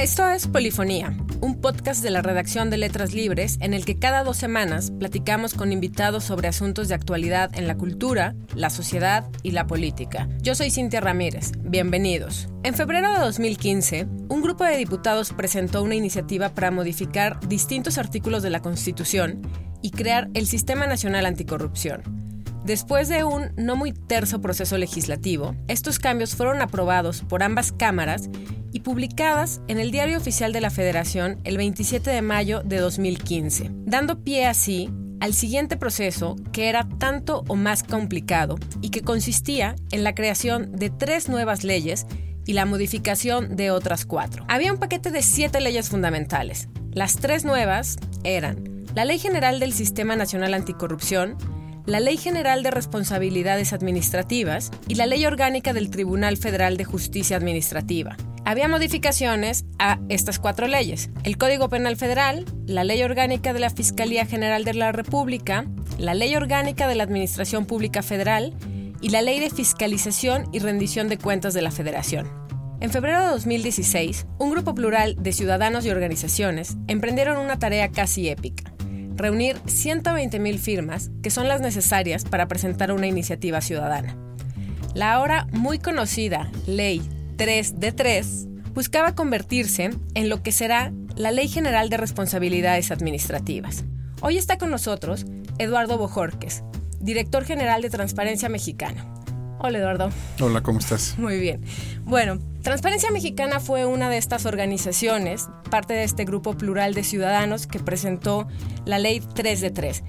Esto es Polifonía, un podcast de la redacción de Letras Libres en el que cada dos semanas platicamos con invitados sobre asuntos de actualidad en la cultura, la sociedad y la política. Yo soy Cintia Ramírez, bienvenidos. En febrero de 2015, un grupo de diputados presentó una iniciativa para modificar distintos artículos de la Constitución y crear el Sistema Nacional Anticorrupción. Después de un no muy terso proceso legislativo, estos cambios fueron aprobados por ambas cámaras y publicadas en el Diario Oficial de la Federación el 27 de mayo de 2015, dando pie así al siguiente proceso que era tanto o más complicado y que consistía en la creación de tres nuevas leyes y la modificación de otras cuatro. Había un paquete de siete leyes fundamentales. Las tres nuevas eran la Ley General del Sistema Nacional Anticorrupción, la Ley General de Responsabilidades Administrativas y la Ley Orgánica del Tribunal Federal de Justicia Administrativa. Había modificaciones a estas cuatro leyes, el Código Penal Federal, la Ley Orgánica de la Fiscalía General de la República, la Ley Orgánica de la Administración Pública Federal y la Ley de Fiscalización y Rendición de Cuentas de la Federación. En febrero de 2016, un grupo plural de ciudadanos y organizaciones emprendieron una tarea casi épica reunir 120.000 firmas que son las necesarias para presentar una iniciativa ciudadana. La ahora muy conocida Ley 3 de 3 buscaba convertirse en lo que será la Ley General de Responsabilidades Administrativas. Hoy está con nosotros Eduardo Bojorques, director general de Transparencia Mexicana. Hola Eduardo. Hola, ¿cómo estás? Muy bien. Bueno, Transparencia Mexicana fue una de estas organizaciones, parte de este grupo plural de ciudadanos que presentó la ley 3 de 3.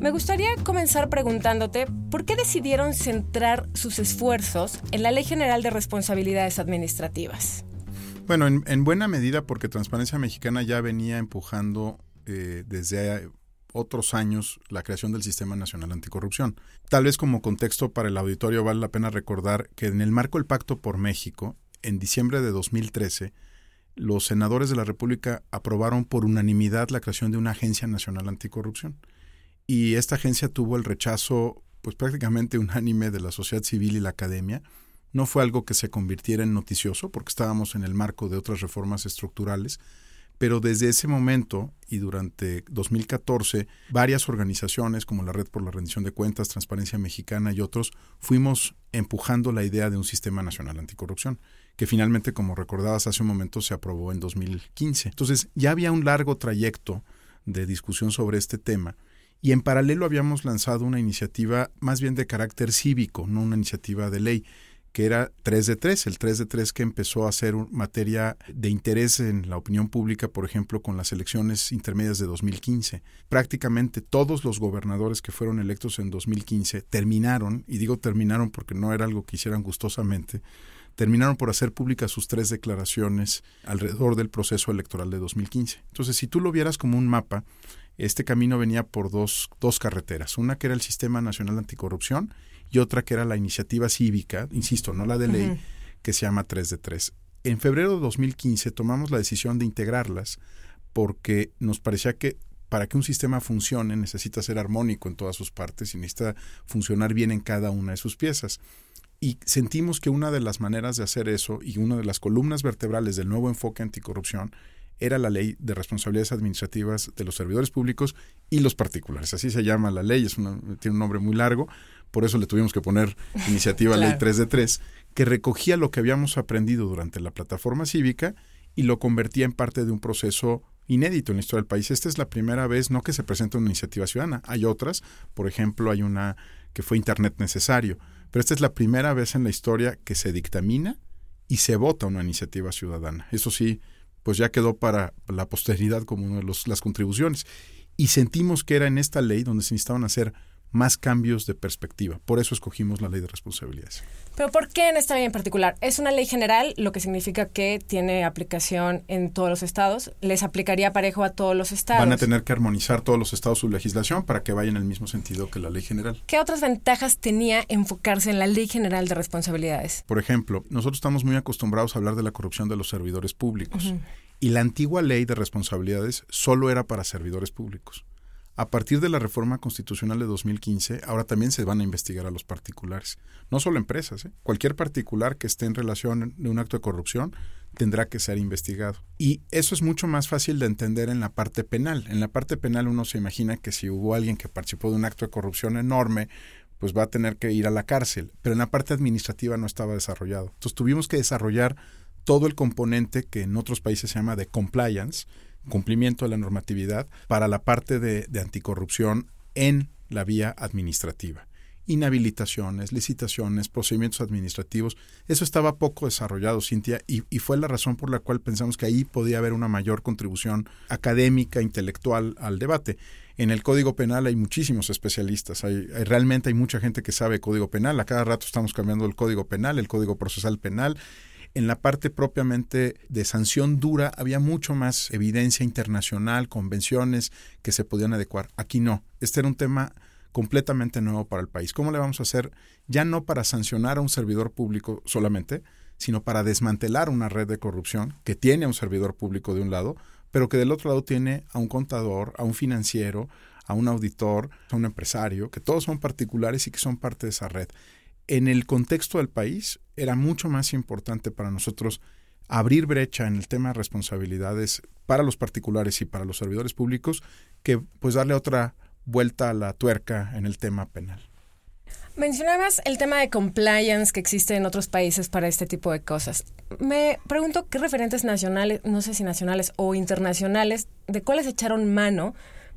Me gustaría comenzar preguntándote, ¿por qué decidieron centrar sus esfuerzos en la Ley General de Responsabilidades Administrativas? Bueno, en, buena medida porque Transparencia Mexicana ya venía empujando eh, desde otros años la creación del Sistema Nacional Anticorrupción. Tal vez como contexto para el auditorio vale la pena recordar que en el marco del Pacto por México, en diciembre de 2013, los senadores de la República aprobaron por unanimidad la creación de una Agencia Nacional Anticorrupción. Y esta agencia tuvo el rechazo pues prácticamente unánime de la sociedad civil y la academia. No fue algo que se convirtiera en noticioso porque estábamos en el marco de otras reformas estructurales, pero desde ese momento y durante 2014, varias organizaciones como la Red por la Rendición de Cuentas, Transparencia Mexicana y otros fuimos empujando la idea de un sistema nacional anticorrupción, que finalmente, como recordabas hace un momento, se aprobó en 2015. Entonces, ya había un largo trayecto de discusión sobre este tema y en paralelo habíamos lanzado una iniciativa más bien de carácter cívico, no una iniciativa de ley, que era 3 de 3, el 3 de 3 que empezó a ser materia de interés en la opinión pública, por ejemplo, con las elecciones intermedias de 2015. Prácticamente todos los gobernadores que fueron electos en 2015 terminaron, y digo terminaron porque no era algo que hicieran gustosamente, terminaron por hacer públicas sus tres declaraciones alrededor del proceso electoral de 2015. Entonces, si tú lo vieras como un mapa, este camino venía por dos, dos carreteras. Una que era el Sistema Nacional Anticorrupción y otra que era la iniciativa cívica, insisto, no la de ley, que se llama 3 de 3. En febrero de 2015 tomamos la decisión de integrarlas porque nos parecía que para que un sistema funcione necesita ser armónico en todas sus partes y necesita funcionar bien en cada una de sus piezas. Y sentimos que una de las maneras de hacer eso y una de las columnas vertebrales del nuevo enfoque anticorrupción era la ley de responsabilidades administrativas de los servidores públicos y los particulares. Así se llama la ley, es tiene un nombre muy largo, por eso le tuvimos que poner iniciativa ley 3 de 3, que recogía lo que habíamos aprendido durante la plataforma cívica y lo convertía en parte de un proceso inédito en la historia del país. Esta es la primera vez, no que se presenta una iniciativa ciudadana, hay otras, por ejemplo, hay una que fue Internet necesario, pero esta es la primera vez en la historia que se dictamina y se vota una iniciativa ciudadana. Eso sí, pues ya quedó para la posteridad como una de las contribuciones. Y sentimos que era en esta ley donde se necesitaban hacer más cambios de perspectiva. Por eso escogimos la ley de responsabilidades. Pero ¿por qué en esta ley en particular? Es una ley general, lo que significa que tiene aplicación en todos los estados. ¿Les aplicaría parejo a todos los estados? Van a tener que armonizar todos los estados su legislación para que vaya en el mismo sentido que la ley general. ¿Qué otras ventajas tenía enfocarse en la ley general de responsabilidades? Por ejemplo, nosotros estamos muy acostumbrados a hablar de la corrupción de los servidores públicos. Y la antigua ley de responsabilidades solo era para servidores públicos. A partir de la reforma constitucional de 2015, ahora también se van a investigar a los particulares. No solo empresas, ¿eh? cualquier particular que esté en relación de un acto de corrupción tendrá que ser investigado. Y eso es mucho más fácil de entender en la parte penal. En la parte penal uno se imagina que si hubo alguien que participó de un acto de corrupción enorme, pues va a tener que ir a la cárcel. Pero en la parte administrativa no estaba desarrollado. Entonces tuvimos que desarrollar todo el componente que en otros países se llama de compliance, cumplimiento de la normatividad para la parte de, anticorrupción en la vía administrativa. Inhabilitaciones, licitaciones, procedimientos administrativos. Eso estaba poco desarrollado, Cintia, y, fue la razón por la cual pensamos que ahí podía haber una mayor contribución académica, intelectual al debate. En el Código Penal hay muchísimos especialistas, hay, realmente hay mucha gente que sabe Código Penal, a cada rato estamos cambiando el Código Penal, el Código Procesal Penal, en la parte propiamente de sanción dura había mucho más evidencia internacional, convenciones que se podían adecuar. Aquí no. Este era un tema completamente nuevo para el país. ¿Cómo le vamos a hacer ya no para sancionar a un servidor público solamente, sino para desmantelar una red de corrupción que tiene a un servidor público de un lado, pero que del otro lado tiene a un contador, a un financiero, a un auditor, a un empresario, que todos son particulares y que son parte de esa red en el contexto del país era mucho más importante para nosotros abrir brecha en el tema de responsabilidades para los particulares y para los servidores públicos que pues darle otra vuelta a la tuerca en el tema penal. Mencionabas el tema de compliance que existe en otros países para este tipo de cosas. Me pregunto qué referentes nacionales, no sé si nacionales o internacionales, de cuáles echaron mano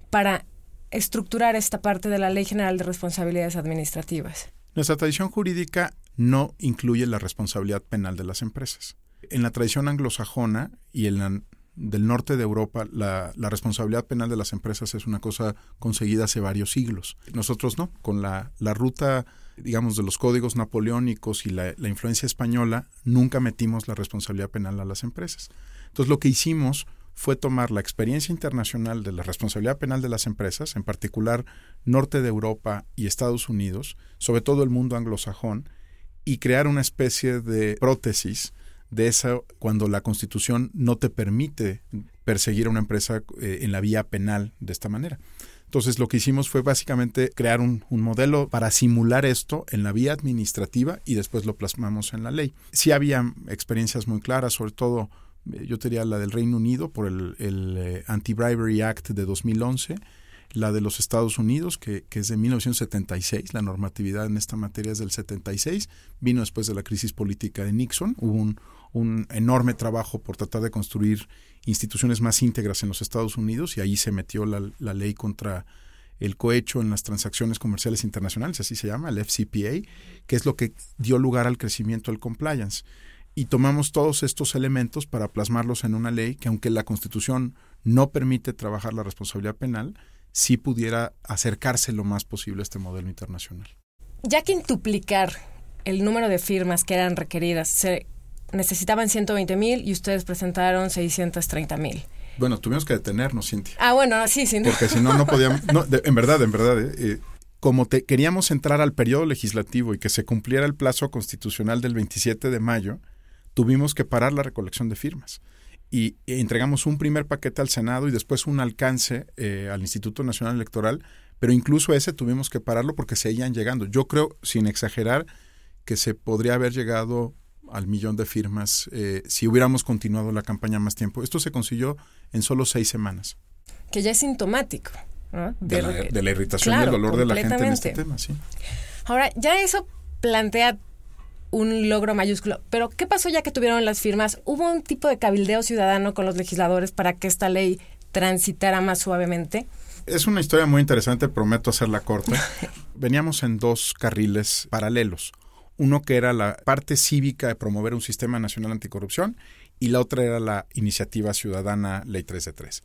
para estructurar esta parte de la Ley General de Responsabilidades Administrativas. Nuestra tradición jurídica no incluye la responsabilidad penal de las empresas. En la tradición anglosajona y en la del norte de Europa, la, responsabilidad penal de las empresas es una cosa conseguida hace varios siglos. Nosotros no, con la, ruta, digamos, de los códigos napoleónicos y la, la, influencia española, nunca metimos la responsabilidad penal a las empresas. Entonces, lo que hicimos fue tomar la experiencia internacional de la responsabilidad penal de las empresas, en particular norte de Europa y Estados Unidos, sobre todo el mundo anglosajón, y crear una especie de prótesis de eso cuando la Constitución no te permite perseguir a una empresa eh, en la vía penal de esta manera. Entonces lo que hicimos fue básicamente crear un, un, modelo para simular esto en la vía administrativa y después lo plasmamos en la ley. Sí había experiencias muy claras, sobre todo yo diría la del Reino Unido por el, eh, Anti-Bribery Act de 2011, la de los Estados Unidos, que, es de 1976, la normatividad en esta materia es del 76, vino después de la crisis política de Nixon, hubo un, enorme trabajo por tratar de construir instituciones más íntegras en los Estados Unidos y ahí se metió la ley contra el cohecho en las transacciones comerciales internacionales, así se llama, el FCPA, que es lo que dio lugar al crecimiento del compliance y tomamos todos estos elementos para plasmarlos en una ley que aunque la Constitución no permite trabajar la responsabilidad penal, sí pudiera acercarse lo más posible a este modelo internacional. Ya que duplicar el número de firmas que eran requeridas, se necesitaban 120 mil y ustedes presentaron 630 mil. Bueno, tuvimos que detenernos, Cintia. Ah, bueno, sí, sí. Porque si no, no podíamos... en verdad, en verdad, eh, eh, como te, queríamos entrar al periodo legislativo y que se cumpliera el plazo constitucional del 27 de mayo, tuvimos que parar la recolección de firmas. Y entregamos un primer paquete al Senado y después un alcance eh, al Instituto Nacional Electoral, pero incluso ese tuvimos que pararlo porque seguían llegando. Yo creo, sin exagerar, que se podría haber llegado al millón de firmas eh, si hubiéramos continuado la campaña más tiempo. Esto se consiguió en solo seis semanas. Que ya es sintomático. De, la, irritación y el dolor de la gente en este tema, sí. Ahora, ya eso plantea un logro mayúsculo. Pero, ¿qué pasó ya que tuvieron las firmas? ¿Hubo un tipo de cabildeo ciudadano con los legisladores para que esta ley transitara más suavemente? Es una historia muy interesante, prometo hacerla corta. Veníamos en dos carriles paralelos. Uno que era la parte cívica de promover un sistema nacional anticorrupción y la otra era la iniciativa ciudadana Ley 3 de 3.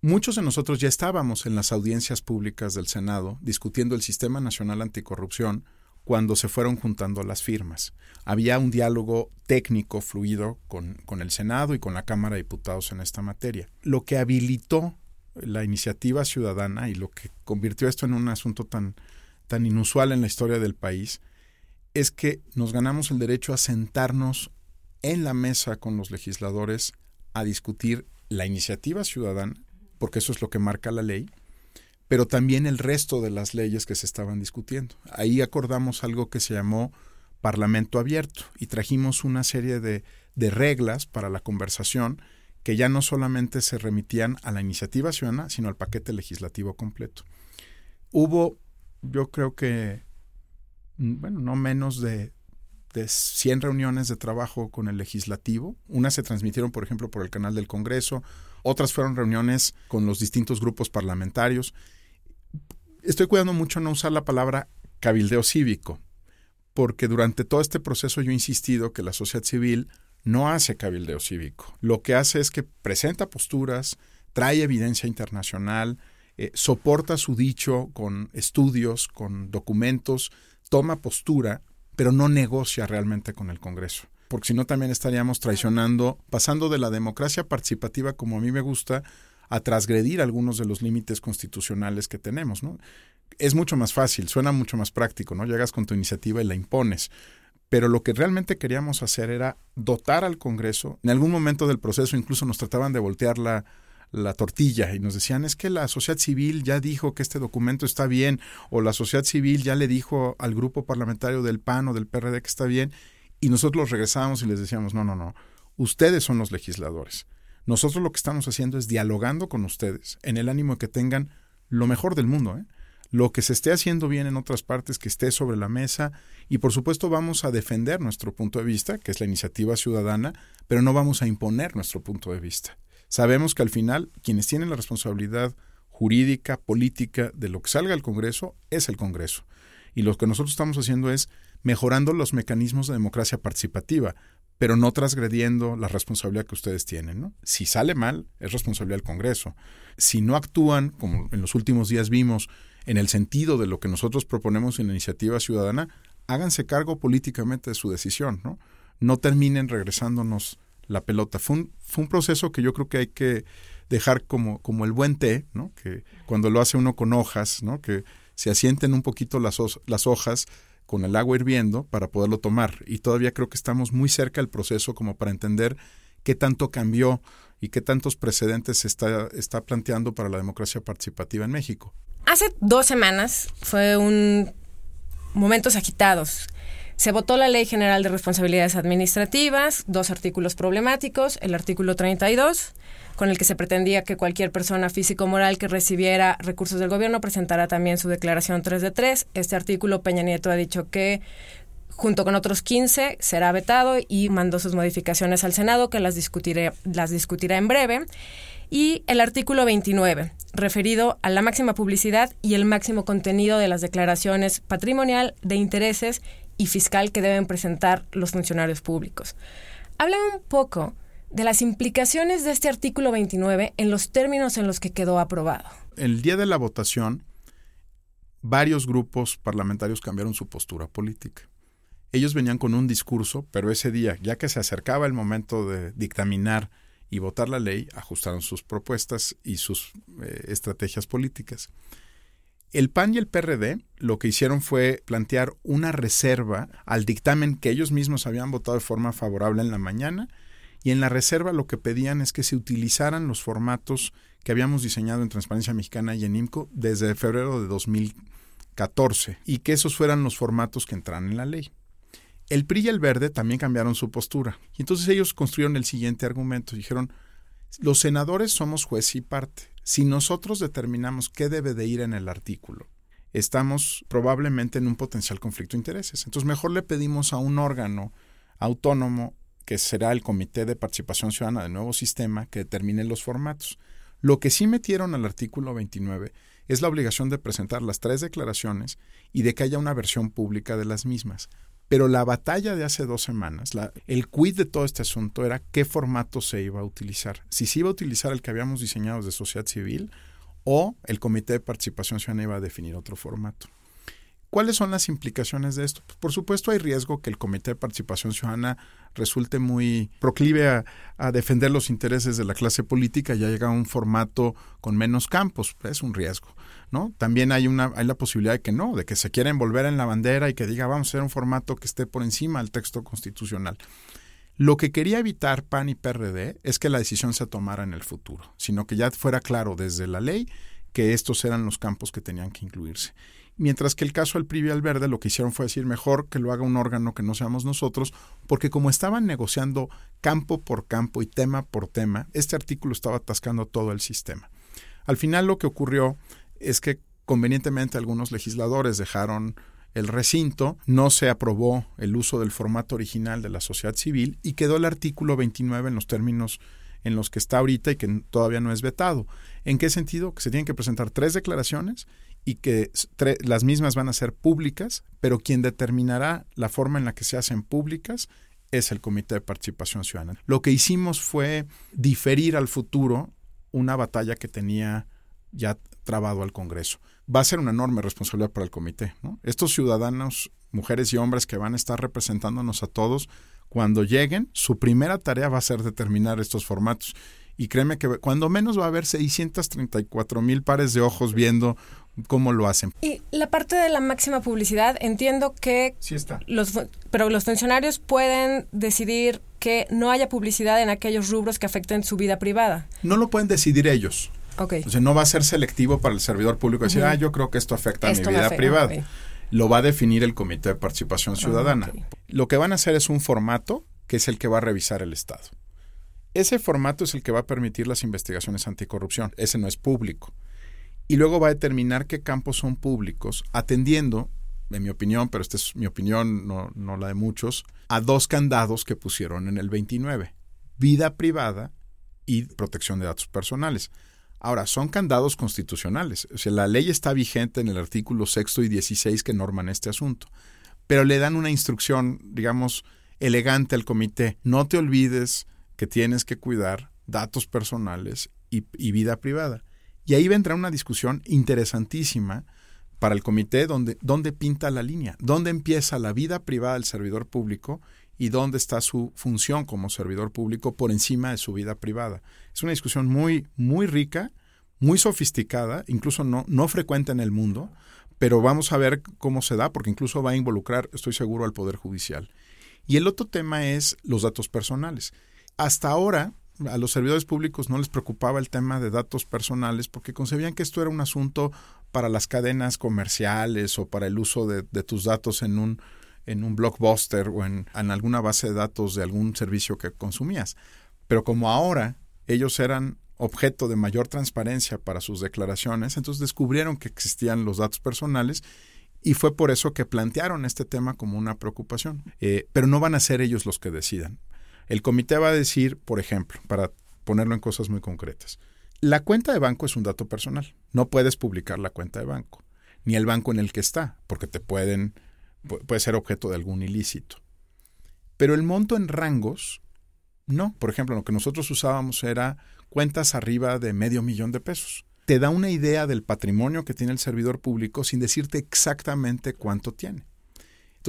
Muchos de nosotros ya estábamos en las audiencias públicas del Senado discutiendo el sistema nacional anticorrupción cuando se fueron juntando las firmas. Había un diálogo técnico fluido con, con, el Senado y con la Cámara de Diputados en esta materia. Lo que habilitó la iniciativa ciudadana y lo que convirtió esto en un asunto tan, tan inusual en la historia del país es que nos ganamos el derecho a sentarnos en la mesa con los legisladores a discutir la iniciativa ciudadana, porque eso es lo que marca la ley, pero también el resto de las leyes que se estaban discutiendo. Ahí acordamos algo que se llamó Parlamento Abierto y trajimos una serie de, de reglas para la conversación que ya no solamente se remitían a la iniciativa ciudadana, sino al paquete legislativo completo. Hubo, yo creo que, mm, bueno, no menos de, de 100 reuniones de trabajo con el legislativo. Unas se transmitieron, por ejemplo, por el canal del Congreso, otras fueron reuniones con los distintos grupos parlamentarios. Estoy cuidando mucho no usar la palabra cabildeo cívico, porque durante todo este proceso yo he insistido que la sociedad civil no hace cabildeo cívico. Lo que hace es que presenta posturas, trae evidencia internacional, eh, soporta su dicho con estudios, con documentos, toma postura, pero no negocia realmente con el Congreso. Porque si no también estaríamos traicionando, pasando de la democracia participativa como a mí me gusta, a transgredir algunos de los límites constitucionales que tenemos, ¿no? Es mucho más fácil, suena mucho más práctico, ¿no? Llegas con tu iniciativa y la impones. Pero lo que realmente queríamos hacer era dotar al Congreso. En algún momento del proceso incluso nos trataban de voltear la, la tortilla y nos decían es que la sociedad civil ya dijo que este documento está bien o la sociedad civil ya le dijo al grupo parlamentario del PAN o del PRD que está bien y nosotros los regresábamos y les decíamos no, no, no, ustedes son los legisladores. Nosotros lo que estamos haciendo es dialogando con ustedes en el ánimo de que tengan lo mejor del mundo, ¿eh? lo que se esté haciendo bien en otras partes, que esté sobre la mesa y por supuesto vamos a defender nuestro punto de vista, que es la iniciativa ciudadana, pero no vamos a imponer nuestro punto de vista. Sabemos que al final quienes tienen la responsabilidad jurídica, política de lo que salga al Congreso es el Congreso. Y lo que nosotros estamos haciendo es mejorando los mecanismos de democracia participativa, pero no transgrediendo la responsabilidad que ustedes tienen. ¿no? Si sale mal, es responsabilidad del Congreso. Si no actúan, como en los últimos días vimos, en el sentido de lo que nosotros proponemos en la iniciativa ciudadana, háganse cargo políticamente de su decisión, ¿no? No terminen regresándonos la pelota. Fue un, fue un proceso que yo creo que hay que dejar como, como el buen té, ¿no? Que cuando lo hace uno con hojas, ¿no? Que se asienten un poquito las, las hojas con el agua hirviendo para poderlo tomar. Y todavía creo que estamos muy cerca del proceso como para entender qué tanto cambió y qué tantos precedentes se está, está planteando para la democracia participativa en México. Hace dos semanas fue un momentos agitados. Se votó la Ley General de Responsabilidades Administrativas, dos artículos problemáticos, el artículo 32, con el que se pretendía que cualquier persona físico moral que recibiera recursos del gobierno presentara también su declaración 3 de 3. Este artículo Peña Nieto ha dicho que junto con otros 15 será vetado y mandó sus modificaciones al Senado que las discutiré, las discutirá en breve y el artículo 29, referido a la máxima publicidad y el máximo contenido de las declaraciones patrimonial, de intereses y fiscal que deben presentar los funcionarios públicos. Habla un poco de las implicaciones de este artículo 29 en los términos en los que quedó aprobado. El día de la votación, varios grupos parlamentarios cambiaron su postura política. Ellos venían con un discurso, pero ese día, ya que se acercaba el momento de dictaminar y votar la ley, ajustaron sus propuestas y sus eh, estrategias políticas. El PAN y el PRD lo que hicieron fue plantear una reserva al dictamen que ellos mismos habían votado de forma favorable en la mañana y en la reserva lo que pedían es que se utilizaran los formatos que habíamos diseñado en Transparencia Mexicana y en IMCO desde febrero de 2014 y que esos fueran los formatos que entraran en la ley. El PRI y el Verde también cambiaron su postura. Y entonces ellos construyeron el siguiente argumento. Dijeron, los senadores somos juez y parte. Si nosotros determinamos qué debe de ir en el artículo, estamos probablemente en un potencial conflicto de intereses. Entonces mejor le pedimos a un órgano autónomo, que será el Comité de Participación Ciudadana del nuevo sistema, que determine los formatos. Lo que sí metieron al artículo 29 es la obligación de presentar las tres declaraciones y de que haya una versión pública de las mismas. Pero la batalla de hace dos semanas, la, el quid de todo este asunto era qué formato se iba a utilizar. Si se iba a utilizar el que habíamos diseñado de sociedad civil o el Comité de Participación Ciudadana iba a definir otro formato. ¿Cuáles son las implicaciones de esto? Pues, por supuesto hay riesgo que el Comité de Participación Ciudadana resulte muy proclive a, defender los intereses de la clase política y llega a un formato con menos campos. Es un riesgo. ¿no? También hay, una, hay la posibilidad de que no, de que se quiera envolver en la bandera y que diga vamos a hacer un formato que esté por encima del texto constitucional. Lo que quería evitar PAN y PRD es que la decisión se tomara en el futuro, sino que ya fuera claro desde la ley que estos eran los campos que tenían que incluirse. Mientras que el caso del PRI Verde lo que hicieron fue decir mejor que lo haga un órgano que no seamos nosotros, porque como estaban negociando campo por campo y tema por tema, este artículo estaba atascando todo el sistema. Al final lo que ocurrió es que convenientemente algunos legisladores dejaron el recinto, no se aprobó el uso del formato original de la sociedad civil y quedó el artículo 29 en los términos en los que está ahorita y que todavía no es vetado. ¿En qué sentido? Que se tienen que presentar tres declaraciones y que las mismas van a ser públicas, pero quien determinará la forma en la que se hacen públicas es el Comité de Participación Ciudadana. Lo que hicimos fue diferir al futuro una batalla que tenía ya trabado al Congreso. Va a ser una enorme responsabilidad para el comité. Estos ciudadanos, mujeres y hombres que van a estar representándonos a todos, cuando lleguen, su primera tarea va a ser determinar estos formatos. Y créeme que cuando menos va a haber 634 mil pares de ojos viendo cómo lo hacen. Y la parte de la máxima publicidad, entiendo que sí está. Los, pero los funcionarios pueden decidir que no haya publicidad en aquellos rubros que afecten su vida privada. No lo pueden decidir ellos. Okay. O sea, no va a ser selectivo para el servidor público decir, ah, yo creo que esto afecta a mi vida privada. Lo va a definir el Comité de Participación ah, Ciudadana. Lo que van a hacer es un formato que es el que va a revisar el Estado. Ese formato es el que va a permitir las investigaciones anticorrupción. Ese no es público y luego va a determinar qué campos son públicos, atendiendo, en mi opinión, pero esta es mi opinión, no, no la de muchos, a dos candados que pusieron en el 29, vida privada y protección de datos personales. Ahora, son candados constitucionales. O sea, la ley está vigente en el artículo sexto y 16 que norman este asunto. Pero le dan una instrucción, digamos, elegante al comité. No te olvides que tienes que cuidar datos personales y, y vida privada. Y ahí vendrá una discusión interesantísima para el comité donde, dónde pinta la línea, dónde empieza la vida privada del servidor público y dónde está su función como servidor público por encima de su vida privada. Es una discusión muy, muy rica, muy sofisticada, incluso no, no frecuente en el mundo, pero vamos a ver cómo se da, porque incluso va a involucrar, estoy seguro, al Poder Judicial. Y el otro tema es los datos personales. Hasta ahora, a los servidores públicos no les preocupaba el tema de datos personales porque concebían que esto era un asunto para las cadenas comerciales o para el uso de, tus datos en un, en un blockbuster o en, alguna base de datos de algún servicio que consumías. Pero como ahora ellos eran objeto de mayor transparencia para sus declaraciones, entonces descubrieron que existían los datos personales y fue por eso que plantearon este tema como una preocupación. Eh, pero no van a ser ellos los que decidan. El comité va a decir, por ejemplo, para ponerlo en cosas muy concretas, la cuenta de banco es un dato personal. No puedes publicar la cuenta de banco, ni el banco en el que está, porque te pueden, puede ser objeto de algún ilícito. Pero el monto en rangos, no. Por ejemplo, lo que nosotros usábamos era cuentas arriba de medio millón de pesos. Te da una idea del patrimonio que tiene el servidor público sin decirte exactamente cuánto tiene.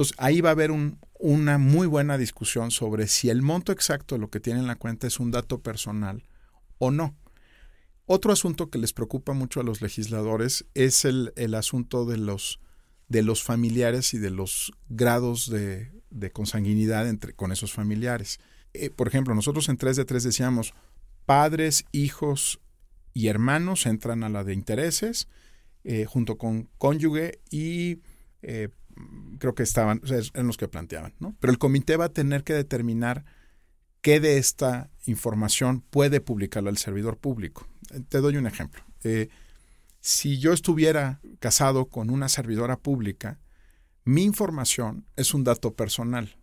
Entonces, ahí va a haber una muy buena discusión sobre si el monto exacto de lo que tiene en la cuenta es un dato personal o no. Otro asunto que les preocupa mucho a los legisladores es el, asunto de los, familiares y de los grados de, consanguinidad entre, con esos familiares. Eh, por ejemplo, nosotros en 3 de 3 decíamos padres, hijos y hermanos entran a la de intereses eh, junto con cónyuge y eh, creo que estaban, o sea, eran los que planteaban, ¿no? Pero el comité va a tener que determinar qué de esta información puede publicarla al servidor público. Te doy un ejemplo. Eh, si yo estuviera casado con una servidora pública, mi información es un dato personal,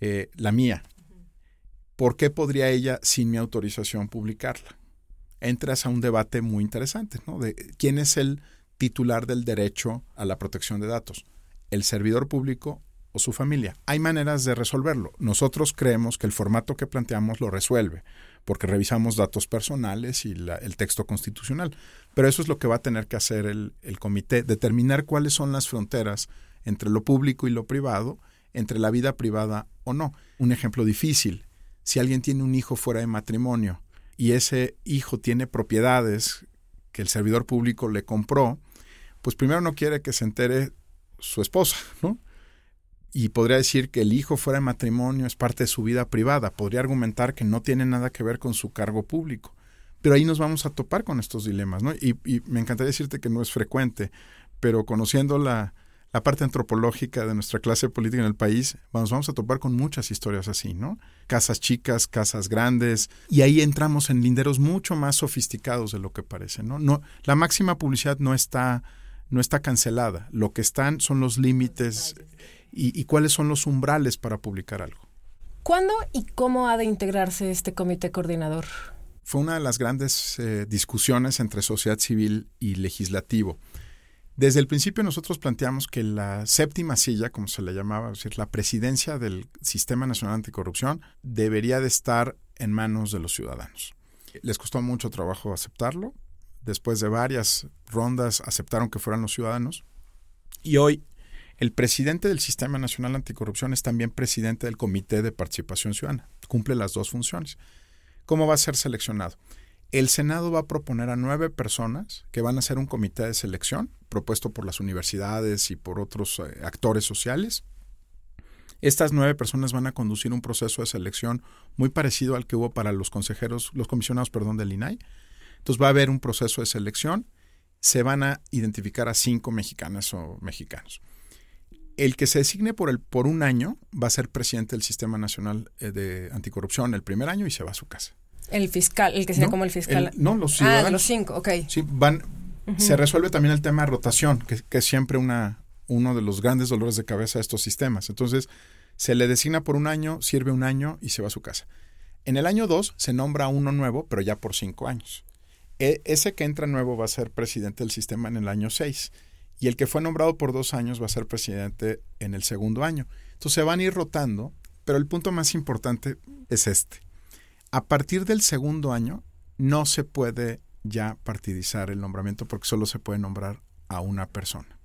eh, la mía. ¿Por qué podría ella, sin mi autorización, publicarla? Entras a un debate muy interesante, ¿no? De quién es el titular del derecho a la protección de datos el servidor público o su familia. Hay maneras de resolverlo. Nosotros creemos que el formato que planteamos lo resuelve, porque revisamos datos personales y el texto constitucional. Pero eso es lo que va a tener que hacer el, el comité, determinar cuáles son las fronteras entre lo público y lo privado, entre la vida privada o no. Un ejemplo difícil, si alguien tiene un hijo fuera de matrimonio y ese hijo tiene propiedades que el servidor público le compró, pues primero no quiere que se entere su esposa, ¿no? Y podría decir que el hijo fuera de matrimonio es parte de su vida privada. Podría argumentar que no tiene nada que ver con su cargo público. Pero ahí nos vamos a topar con estos dilemas, ¿no? Y, me encantaría decirte que no es frecuente, pero conociendo la, parte antropológica de nuestra clase política en el país, vamos, vamos a topar con muchas historias así, ¿no? Casas chicas, casas grandes, y ahí entramos en linderos mucho más sofisticados de lo que parece, no la máxima publicidad no está, no está cancelada, lo que están son los límites y, y cuáles son los umbrales para publicar algo. ¿Cuándo y cómo ha de integrarse este comité coordinador? Fue una de las grandes eh, discusiones entre sociedad civil y legislativo. Desde el principio nosotros planteamos que la séptima silla, como se le llamaba, es decir, la presidencia del Sistema Nacional Anticorrupción, debería de estar en manos de los ciudadanos. Les costó mucho trabajo aceptarlo. Después de varias rondas aceptaron que fueran los ciudadanos. Y hoy el presidente del Sistema Nacional Anticorrupción es también presidente del Comité de Participación Ciudadana. Cumple las dos funciones. ¿Cómo va a ser seleccionado? El Senado va a proponer a nueve personas que van a ser un comité de selección propuesto por las universidades y por otros eh, actores sociales. Estas nueve personas van a conducir un proceso de selección muy parecido al que hubo para los consejeros, los comisionados, perdón, del INAI. Entonces va a haber un proceso de selección, se van a identificar a cinco mexicanas o mexicanos. El que se designe por, el, por un año va a ser presidente del Sistema Nacional eh, de Anticorrupción el primer año y se va a su casa. El fiscal, el que sea como el fiscal. no, los ciudadanos. Ah, los cinco, ok. Sí, van. Se resuelve también el tema de rotación, que, que, es siempre una, uno de los grandes dolores de cabeza de estos sistemas. Entonces, se le designa por un año, sirve un año y se va a su casa. En el año dos se nombra uno nuevo, pero ya por cinco años. E, ese que entra nuevo va a ser presidente del sistema en el año seis. Y el que fue nombrado por dos años va a ser presidente en el segundo año. Entonces se van a ir rotando, pero el punto más importante es este a partir del segundo año no se puede ya partidizar el nombramiento porque solo se puede nombrar a una persona.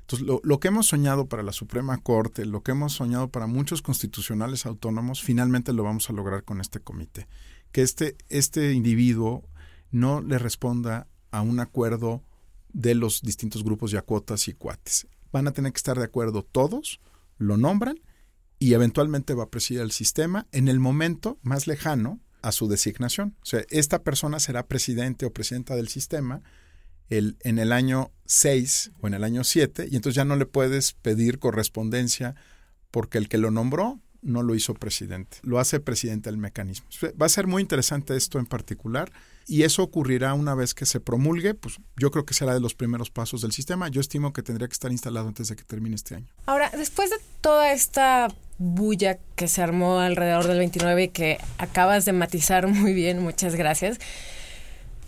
Entonces, lo, lo, que hemos soñado para la Suprema Corte, lo que hemos soñado para muchos constitucionales autónomos, finalmente lo vamos a lograr con este comité. Que este, este individuo no le responda a un acuerdo de los distintos grupos de cuotas y cuates. Van a tener que estar de acuerdo todos, lo nombran y eventualmente va a presidir el sistema en el momento más lejano a su designación. O sea, esta persona será presidente o presidenta del sistema en el año 6 o en el año 7 y entonces ya no le puedes pedir correspondencia porque el que lo nombró no lo hizo presidente, lo hace presidente del mecanismo. Va a ser muy interesante esto en particular y eso ocurrirá una vez que se promulgue, pues yo creo que será de los primeros pasos del sistema. Yo estimo que tendría que estar instalado antes de que termine este año. Ahora, después de toda esta bulla que se armó alrededor del 29 y que acabas de matizar muy bien, muchas gracias.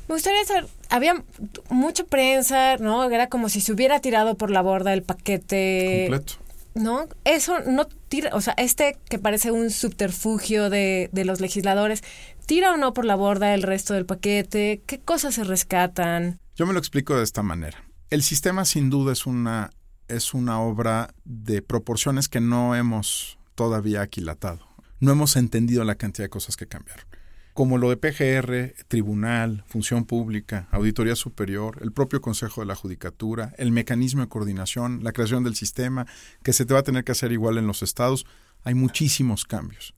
Me gustaría saber, había mucha prensa, ¿no? Era como si se hubiera tirado por la borda el paquete. Completo. ¿No? Eso no tira, o sea, este que parece un subterfugio de, de los legisladores, ¿tira o no por la borda el resto del paquete? ¿Qué cosas se rescatan? Yo me lo explico de esta manera. El sistema sin duda es una, es una obra de proporciones que no hemos todavía aquilatado. No hemos entendido la cantidad de cosas que cambiaron. Como lo de PGR, tribunal, función pública, auditoría superior, el propio Consejo de la Judicatura, el mecanismo de coordinación, la creación del sistema, que se te va a tener que hacer igual en los estados, hay muchísimos cambios.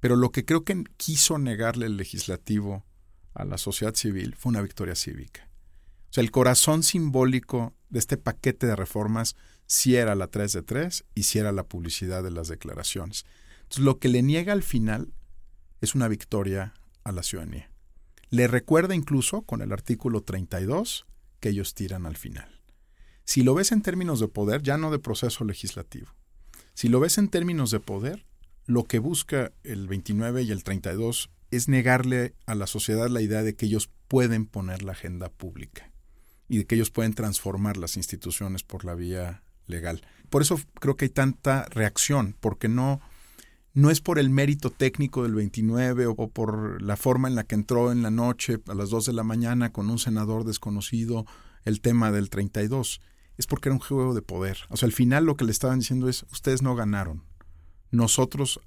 Pero lo que creo que quiso negarle el legislativo a la sociedad civil fue una victoria cívica. O sea, el corazón simbólico de este paquete de reformas si era la 3 de 3 y si era la publicidad de las declaraciones. Entonces, lo que le niega al final es una victoria a la ciudadanía. Le recuerda incluso con el artículo 32 que ellos tiran al final. Si lo ves en términos de poder, ya no de proceso legislativo, si lo ves en términos de poder, lo que busca el 29 y el 32 es negarle a la sociedad la idea de que ellos pueden poner la agenda pública y de que ellos pueden transformar las instituciones por la vía legal. Por eso creo que hay tanta reacción, porque no, no es por el mérito técnico del 29 o por la forma en la que entró en la noche a las 2 de la mañana con un senador desconocido el tema del 32. Es porque era un juego de poder. O sea, al final lo que le estaban diciendo es, ustedes no ganaron. Nosotros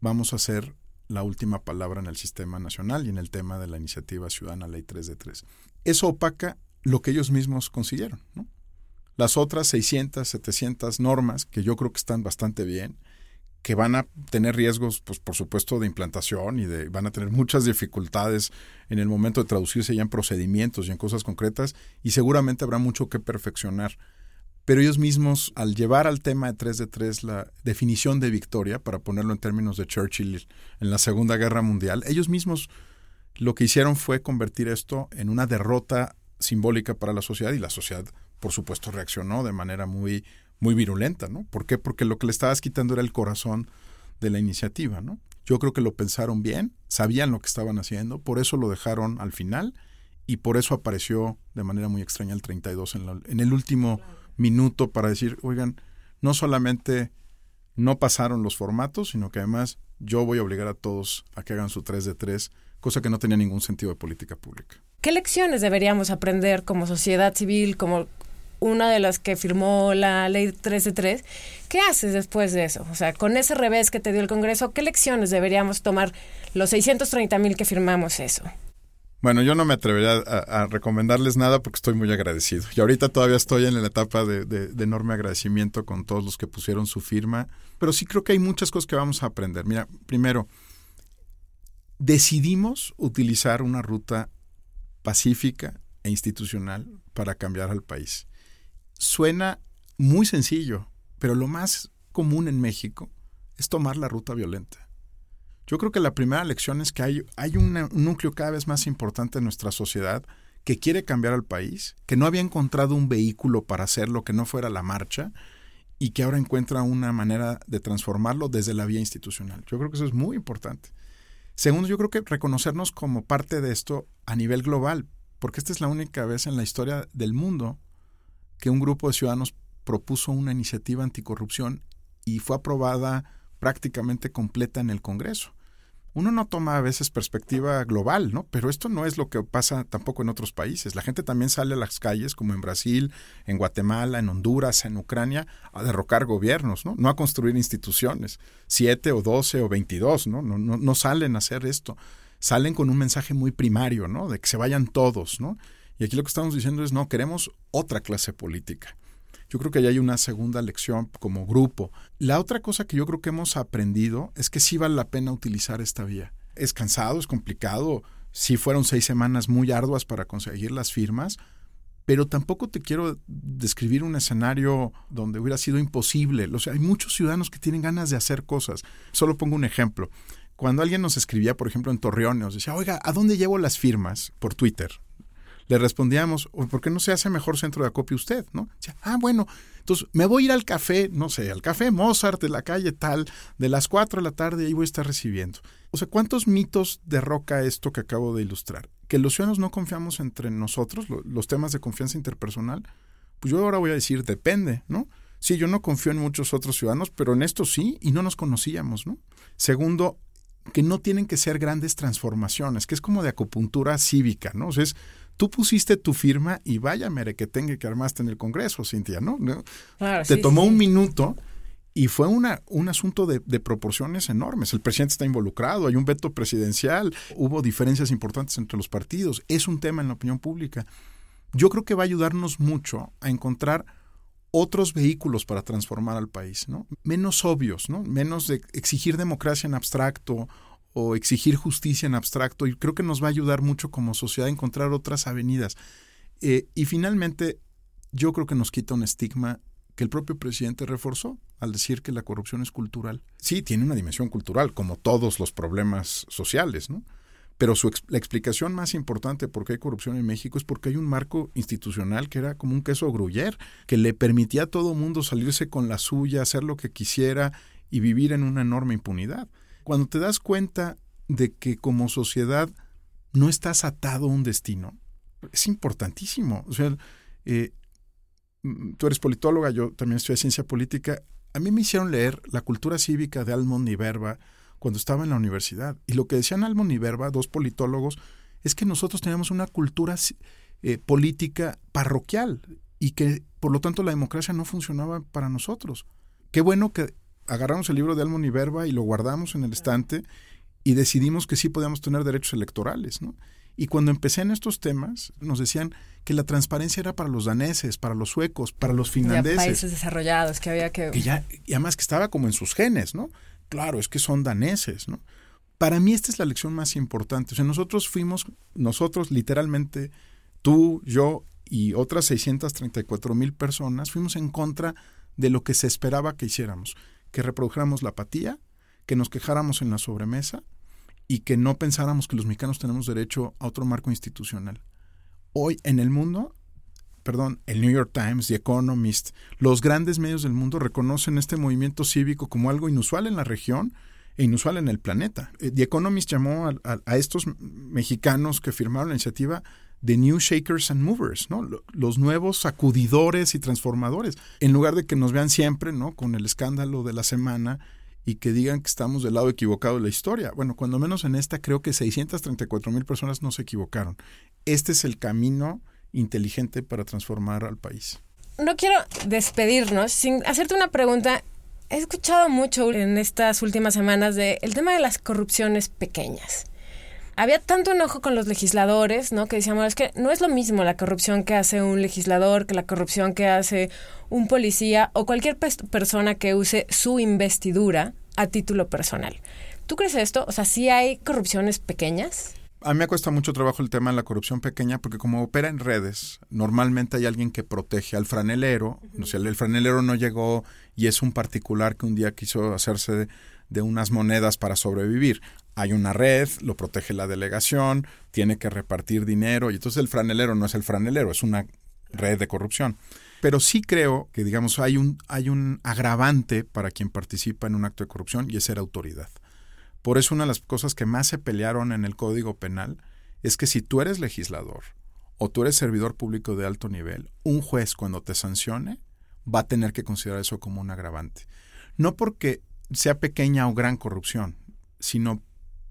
vamos a hacer la última palabra en el sistema nacional y en el tema de la iniciativa ciudadana Ley 3 de 3. Eso opaca lo que ellos mismos consiguieron. ¿no? Las otras 600, 700 normas, que yo creo que están bastante bien, que van a tener riesgos, pues por supuesto, de implantación y de van a tener muchas dificultades en el momento de traducirse ya en procedimientos y en cosas concretas, y seguramente habrá mucho que perfeccionar. Pero ellos mismos, al llevar al tema de 3 de 3 la definición de victoria, para ponerlo en términos de Churchill en la Segunda Guerra Mundial, ellos mismos lo que hicieron fue convertir esto en una derrota simbólica para la sociedad y la sociedad, por supuesto, reaccionó de manera muy muy virulenta, ¿no? ¿Por qué? Porque lo que le estabas quitando era el corazón de la iniciativa, ¿no? Yo creo que lo pensaron bien, sabían lo que estaban haciendo, por eso lo dejaron al final y por eso apareció de manera muy extraña el 32 en, en el último minuto para decir, oigan, no solamente no pasaron los formatos, sino que además yo voy a obligar a todos a que hagan su 3 de 3, cosa que no tenía ningún sentido de política pública. ¿Qué lecciones deberíamos aprender como sociedad civil, como una de las que firmó la ley 3 ¿qué haces después de eso? O sea, con ese revés que te dio el Congreso, ¿qué lecciones deberíamos tomar los 630 mil que firmamos eso? Bueno, yo no me atrevería a, recomendarles nada porque estoy muy agradecido. Y ahorita todavía estoy en la etapa de, de, enorme agradecimiento con todos los que pusieron su firma. Pero sí creo que hay muchas cosas que vamos a aprender. Mira, primero, decidimos utilizar una ruta pacífica e institucional para cambiar al país suena muy sencillo, pero lo más común en México es tomar la ruta violenta. Yo creo que la primera lección es que hay, un núcleo cada vez más importante en nuestra sociedad que quiere cambiar al país, que no había encontrado un vehículo para hacerlo que no fuera la marcha y que ahora encuentra una manera de transformarlo desde la vía institucional. Yo creo que eso es muy importante. Segundo, yo creo que reconocernos como parte de esto a nivel global, porque esta es la única vez en la historia del mundo que un grupo de ciudadanos propuso una iniciativa anticorrupción y fue aprobada prácticamente completa en el Congreso. Uno no toma a veces perspectiva global, ¿no? Pero esto no es lo que pasa tampoco en otros países. La gente también sale a las calles, como en Brasil, en Guatemala, en Honduras, en Ucrania, a derrocar gobiernos, ¿no? No a construir instituciones. Siete o doce o veintidós, ¿no? No, no, no salen a hacer esto. Salen con un mensaje muy primario, ¿no? De que se vayan todos, ¿no? Y aquí lo que estamos diciendo es, no, queremos otra clase política. Yo creo que ya hay una segunda lección como grupo. La otra cosa que yo creo que hemos aprendido es que sí vale la pena utilizar esta vía. Es cansado, es complicado, sí fueron seis semanas muy arduas para conseguir las firmas, pero tampoco te quiero describir un escenario donde hubiera sido imposible. O sea, hay muchos ciudadanos que tienen ganas de hacer cosas. Solo pongo un ejemplo. Cuando alguien nos escribía, por ejemplo, en Torreón, nos decía, oiga, ¿a dónde llevo las firmas? Por Twitter le respondíamos, ¿por qué no se hace mejor centro de acopio usted? ¿no? ah, bueno, entonces me voy a ir al café, no sé, al café Mozart de la calle tal, de las 4 de la tarde, ahí voy a estar recibiendo. O sea, ¿cuántos mitos derroca esto que acabo de ilustrar? Que los ciudadanos no confiamos entre nosotros, los temas de confianza interpersonal. Pues yo ahora voy a decir, depende, ¿no? Sí, yo no confío en muchos otros ciudadanos, pero en esto sí, y no nos conocíamos, ¿no? Segundo, que no tienen que ser grandes transformaciones, que es como de acupuntura cívica, ¿no? O sea, es tú pusiste tu firma y vaya mere que tenga que armaste en el Congreso, Cintia, ¿no? Te tomó un minuto y fue una, un asunto de, de, proporciones enormes. El presidente está involucrado, hay un veto presidencial, hubo diferencias importantes entre los partidos, es un tema en la opinión pública. Yo creo que va a ayudarnos mucho a encontrar otros vehículos para transformar al país, ¿no? Menos obvios, ¿no? Menos de exigir democracia en abstracto o exigir justicia en abstracto y creo que nos va a ayudar mucho como sociedad a encontrar otras avenidas. Eh, y finalmente, yo creo que nos quita un estigma que el propio presidente reforzó al decir que la corrupción es cultural. Sí, tiene una dimensión cultural, como todos los problemas sociales, ¿no? Pero su, la explicación más importante por qué hay corrupción en México es porque hay un marco institucional que era como un queso gruyer, que le permitía a todo mundo salirse con la suya, hacer lo que quisiera y vivir en una enorme impunidad. Cuando te das cuenta de que como sociedad no estás atado a un destino, es importantísimo. O sea, eh, mm, tú eres politóloga, yo también estudié ciencia política. A mí me hicieron leer la cultura cívica de Almond y Verba cuando estaba en la universidad. Y lo que decían Almond y Verba, dos politólogos, es que nosotros teníamos una cultura eh, política parroquial y que por lo tanto la democracia no funcionaba para nosotros. Qué bueno que agarramos el libro de Almon y Verba y lo guardamos en el estante y decidimos que sí podíamos tener derechos electorales, ¿no? Y cuando empecé en estos temas, nos decían que la transparencia era para los daneses, para los suecos, para los finlandeses. países desarrollados, que había que... ya, y además que estaba como en sus genes, ¿no? Claro, es que son daneses, ¿no? Para mí esta es la lección más importante. O sea, nosotros fuimos, nosotros literalmente, tú, yo y otras 634 mil personas, fuimos en contra de lo que se esperaba que hiciéramos, que reprodujéramos la apatía, que nos quejáramos en la sobremesa y que no pensáramos que los mexicanos tenemos derecho a otro marco institucional. Hoy en el mundo, perdón, el New York Times, The Economist, los grandes medios del mundo reconocen este movimiento cívico como algo inusual en la región e inusual en el planeta. Eh, The Economist llamó a, estos mexicanos que firmaron la iniciativa The New Shakers and Movers, ¿no? Los nuevos sacudidores y transformadores. En lugar de que nos vean siempre. Con el escándalo de la semana y que digan que estamos del lado equivocado de la historia. Bueno, cuando menos en esta creo que 634 mil personas no se equivocaron. Este es el camino inteligente para transformar al país. No quiero despedirnos sin hacerte una pregunta he escuchado mucho en estas últimas semanas de el tema de las corrupciones pequeñas. Había tanto enojo con los legisladores, ¿no? Que decíamos, es que no es lo mismo la corrupción que hace un legislador que la corrupción que hace un policía o cualquier persona que use su investidura a título personal. ¿Tú crees esto? O sea, ¿sí hay corrupciones pequeñas? A mí me cuesta mucho trabajo el tema de la corrupción pequeña porque como opera en redes, normalmente hay alguien que protege al franelero. O sea, el franelero no llegó y es un particular que un día quiso hacerse de, unas monedas para sobrevivir. Hay una red, lo protege la delegación, tiene que repartir dinero y entonces el franelero no es el franelero, es una red de corrupción. Pero sí creo que, digamos, hay un, hay un agravante para quien participa en un acto de corrupción y es ser autoridad. Por eso una de las cosas que más se pelearon en el Código Penal es que si tú eres legislador o tú eres servidor público de alto nivel, un juez cuando te sancione va a tener que considerar eso como un agravante. No porque sea pequeña o gran corrupción, sino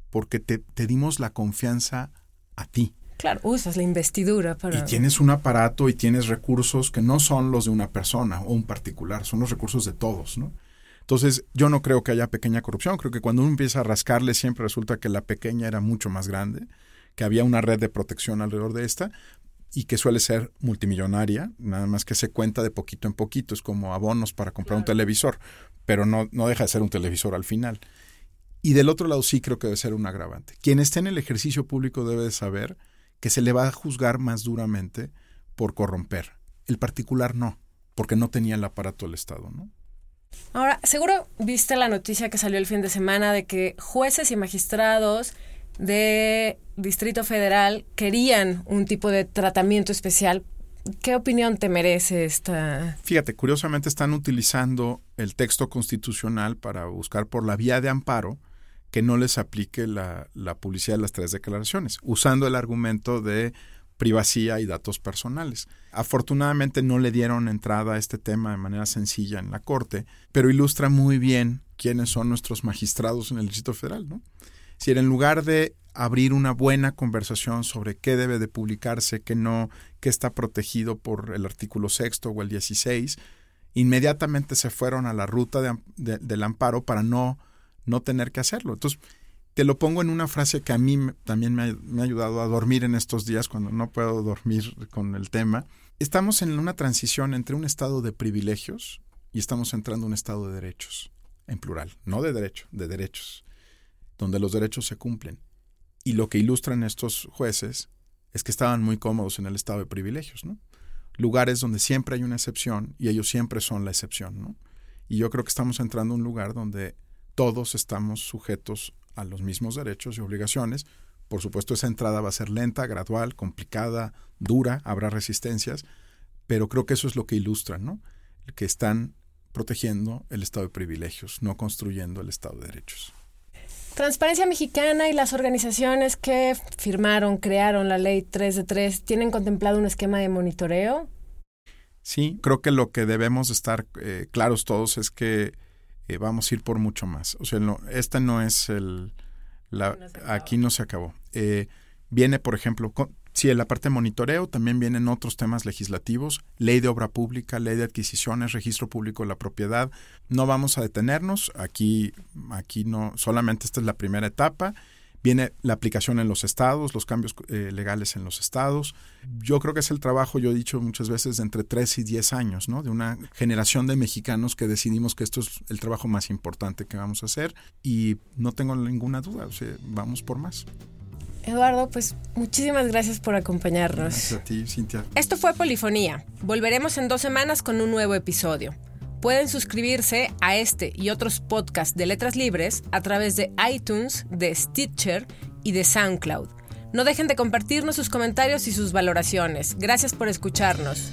porque te, dimos la confianza a ti. Claro, usas la investidura para... Y tienes un aparato y tienes recursos que no son los de una persona o un particular, son los recursos de todos, ¿no? Entonces, yo no creo que haya pequeña corrupción, creo que cuando uno empieza a rascarle siempre resulta que la pequeña era mucho más grande, que había una red de protección alrededor de esta y que suele ser multimillonaria, nada más que se cuenta de poquito en poquito, es como abonos para comprar un televisor, pero no, no deja de ser un televisor al final. Y del otro lado sí creo que debe ser un agravante. Quien esté en el ejercicio público debe de saber que se le va a juzgar más duramente por corromper. El particular no, porque no tenía el aparato del Estado, ¿no? Ahora, seguro viste la noticia que salió el fin de semana de que jueces y magistrados de Distrito Federal querían un tipo de tratamiento especial. ¿Qué opinión te merece esta? Fíjate, curiosamente están utilizando el texto constitucional para buscar por la vía de amparo que no les aplique la, publicidad de las tres declaraciones, usando el argumento de privacidad y datos personales. Afortunadamente no le dieron entrada a este tema de manera sencilla en la Corte, pero ilustra muy bien quiénes son nuestros magistrados en el Distrito Federal, ¿no? Si en lugar de abrir una buena conversación sobre qué debe de publicarse, qué no, qué está protegido por el artículo sexto o el 16, inmediatamente se fueron a la ruta del amparo para no, no tener que hacerlo. Entonces, te lo pongo en una frase que a mí también me ha, ayudado a dormir en estos días cuando no puedo dormir con el tema. Estamos en una transición entre un estado de privilegios y estamos entrando en un estado de derechos, en plural, no de derecho, de derechos, donde los derechos se cumplen. Y lo que ilustran estos jueces es que estaban muy cómodos en el estado de privilegios, ¿no? Lugares donde siempre hay una excepción y ellos siempre son la excepción, ¿no? Y yo creo que estamos entrando a un lugar donde todos estamos sujetos a los mismos derechos y obligaciones. Por supuesto, esa entrada va a ser lenta, gradual, complicada, dura, habrá resistencias, pero creo que eso es lo que ilustra, ¿no? Que están protegiendo el estado de privilegios, no construyendo el estado de derechos. Transparencia Mexicana y las organizaciones que firmaron, crearon la ley 3 de 3, ¿tienen contemplado un esquema de monitoreo? Sí, creo que lo que debemos estar eh, claros todos es que eh, vamos a ir por mucho más. O sea, no, esta no es el... La, aquí no se acabó. Eh, viene, por ejemplo, si en la parte de monitoreo también vienen otros temas legislativos, ley de obra pública, ley de adquisiciones, registro público de la propiedad. No vamos a detenernos, aquí, aquí no, solamente esta es la primera etapa, Viene la aplicación en los estados, los cambios eh, legales en los estados. Yo creo que es el trabajo, yo he dicho muchas veces, de entre 3 y 10 años, ¿no? De una generación de mexicanos que decidimos que esto es el trabajo más importante que vamos a hacer y no tengo ninguna duda, o sea, vamos por más. Eduardo, pues muchísimas gracias por acompañarnos. Gracias a ti, Cintia. Esto fue Polifonía. Volveremos en dos semanas con un nuevo episodio. Pueden suscribirse a este y otros podcasts de Letras Libres a través de iTunes, de Stitcher y de SoundCloud. No dejen de compartirnos sus comentarios y sus valoraciones. Gracias por escucharnos.